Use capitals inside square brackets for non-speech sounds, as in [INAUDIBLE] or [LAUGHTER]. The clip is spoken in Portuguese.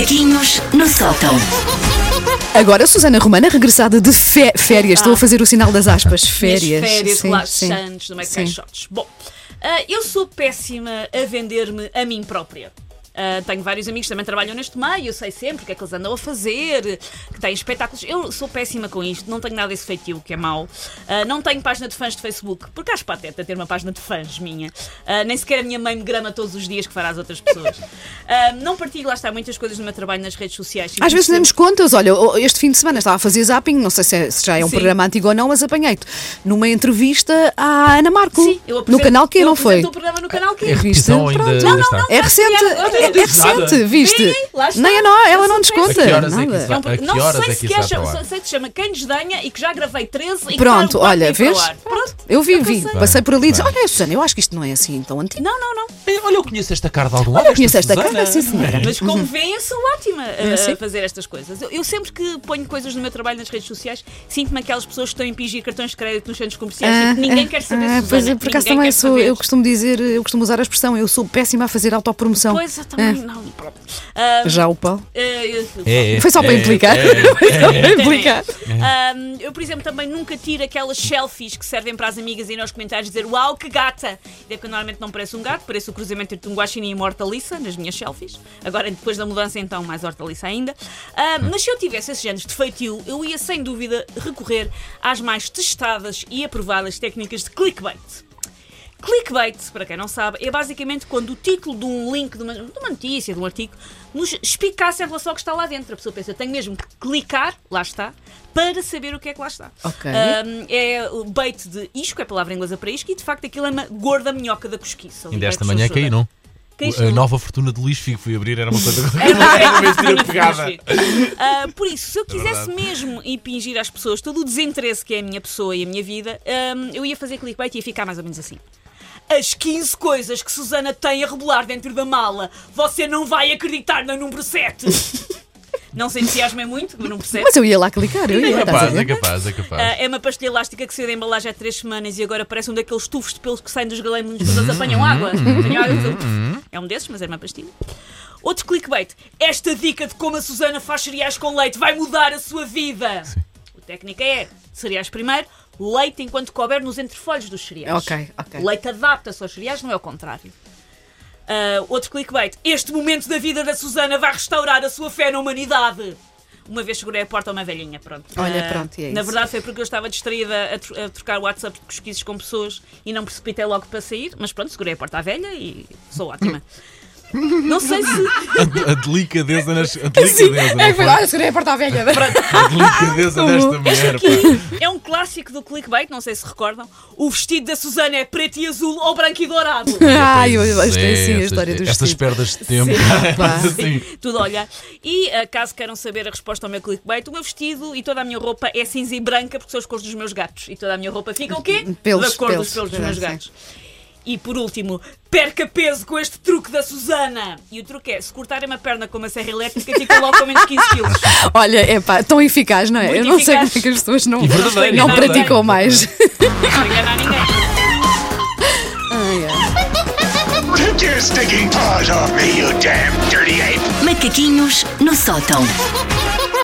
Macaquinhos no sótão. Agora, Susana Romana, regressada de fé- férias. Estou a fazer o sinal das aspas. Minhas Férias. férias Sim, relaxantes no Mac Sim. Shots. Bom, ah, eu sou péssima a vender-me a mim própria. Ah, tenho vários amigos que também trabalham neste meio, eu sei sempre o que é que eles andam a fazer, que têm espetáculos. Eu sou péssima com isto, não tenho nada desse feitio, que é mau. Ah, não tenho página de fãs de Facebook, porque acho pateta ter uma página de fãs minha. Ah, nem sequer a minha mãe me grama todos os dias que fará às outras pessoas. [LAUGHS] Não partilho, lá está, muitas coisas do meu trabalho nas redes sociais. Às vezes nem nos contas. Olha, este fim de semana estava a fazer zapping, não sei se, é- se já é um Sim. programa antigo ou não, mas apanhei-te numa entrevista à Ana Marco. Sim, eu no apresento- canal que eu não foi? o programa no canal que É repetição Viste? ainda, Pronto. ainda está. É recente, não é, é recente, viste? Sim, lá está. Nem a nó- ela não desconta. que horas é que nada. isso É vai- A que não horas sei é que se isso para chama- o ar? sei que se chama Quem Desdenha e que já gravei 13 e Pronto, olha, vês? Pronto. Eu vi, É o que vi, eu sei. passei por ali e disse. Olha, Susana, eu acho que isto não é assim tão antigo. Não, não, não. Ei, Olha, eu conheço esta cara de algum lado. Eu conheço esta Susana. cara, sim, senhora. Mas como veem, eu sou ótima a, fazer estas coisas. Eu, eu sempre que ponho coisas no meu trabalho nas redes sociais, sinto-me aquelas pessoas que estão a impingir cartões de crédito nos centros comerciais e que ninguém quer saber ah, Susana, pois é, por acaso também sou, saber. eu costumo dizer, eu costumo usar a expressão, eu sou péssima a fazer autopromoção. Pois, eu também não. Pronto. Ah, Já o Paulo? É, é, Foi só para é, implicar. é, [LAUGHS] Foi só para implicar. Eu, por exemplo, também nunca tiro aquelas selfies que servem para as amigas e nos comentários dizer Uau, que gata! É porque normalmente não pareço um gato, pareço o cruzamento entre um guaxinim e uma hortaliça nas minhas selfies. Agora, depois da mudança, então, mais hortaliça ainda. Ahm, mas se eu tivesse esses géneros de feitio, eu ia sem dúvida recorrer às mais testadas e aprovadas técnicas de clickbait. Clickbait, para quem não sabe, é basicamente quando o título de um link, de uma, de uma notícia, de um artigo, nos espicasse em relação ao que está lá dentro. A pessoa pensa, eu tenho mesmo que clicar, lá está, para saber o que é que lá está. Ok. Ahm, é o bait de isco, é a palavra inglesa para isco, e de facto aquilo é uma gorda minhoca da cosquiça. ali Ainda vai esta que manhã caí, não? A no- nova fortuna de Luís Figo fui abrir, era uma coisa [LAUGHS] uma- Era uma pegada. Ah, por isso, se eu quisesse verdade. mesmo impingir às pessoas todo o desinteresse que é a minha pessoa e a minha vida, eu ia fazer clickbait e ia ficar mais ou menos assim. As 15 coisas que Susana tem a rebolar dentro da mala, você não vai acreditar no número 7. [LAUGHS] não se entusiasmem muito com o número 7. Mas eu ia lá clicar, eu É ia. a capaz, é capaz, é capaz. Ah, é uma pastilha elástica que saiu da embalagem há 3 semanas e agora parece um daqueles tufos de pelos que saem dos galémons quando eles apanham água. Apanham água. É um desses, mas é uma pastilha. Outro clickbait. Esta dica de como a Susana faz cereais com leite vai mudar a sua vida. A técnica é cereais primeiro, leite enquanto couber nos entrefolhos dos cereais. Ok, ok. Leite adapta-se aos cereais, não é o contrário. Ah, outro clickbait. Este momento da vida da Susana vai restaurar a sua fé na humanidade. Uma vez segurei a porta a uma velhinha, pronto. Olha, Ah, pronto, e é Na isso. verdade foi porque eu estava distraída a, tro- a trocar WhatsApp de pesquisas com pessoas e não precipitei logo para sair, mas pronto, segurei a porta à velha e sou ótima. [LAUGHS] Não sei se. A, a delicadeza nas. A delicadeza, não É, foi? olha, segurei a porta velha. A delicadeza [LAUGHS] desta mulher. É um clássico do clickbait, não sei se recordam. O vestido da Susana é preto e azul ou branco e dourado. Ai, eu gostei é, sim a história dos Estas perdas de tempo. [LAUGHS] Mas assim, Tudo a olhar. E ah, caso queiram saber a resposta ao meu clickbait, o meu vestido e toda a minha roupa é cinza e branca porque são as cores dos meus gatos. E toda a minha roupa fica o quê? Pelos, da cor pelos. dos pelos dos Ah, meus sim. gatos. E por último, perca peso com este truque da Susana. E o truque é, se cortarem uma perna com uma serra elétrica, fica logo com menos 15 quilos. [LAUGHS] Olha, é pá, tão eficaz, não é? Muito eu não sei como eficaz. é que as pessoas não, não praticam mais. Não enganar ninguém. Ai, ai. Take your stinking paws off me, you damn dirty ape! Macaquinhos no sótão.